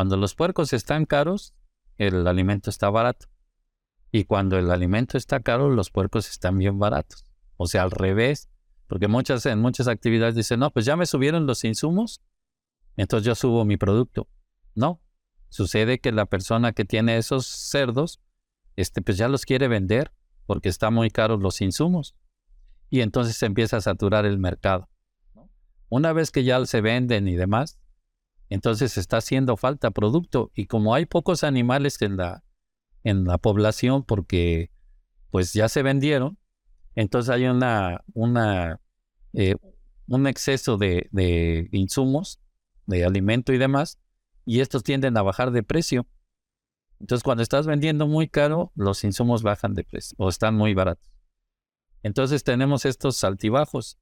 Cuando los puercos están caros, el alimento está barato. Y cuando el alimento está caro, los puercos están bien baratos. O sea, al revés. Porque muchas, en muchas actividades dicen, no, pues ya me subieron los insumos, entonces yo subo mi producto. No. Sucede que la persona que tiene esos cerdos, este, pues ya los quiere vender porque están muy caros los insumos. Y entonces se empieza a saturar el mercado. Una vez que ya se venden y demás, entonces está haciendo falta producto. Y como hay pocos animales en la, en la población porque pues ya se vendieron, entonces hay una, eh, un exceso de, de insumos, de alimento y demás, y estos tienden a bajar de precio. Entonces, cuando estás vendiendo muy caro, los insumos bajan de precio o están muy baratos. Entonces tenemos estos altibajos.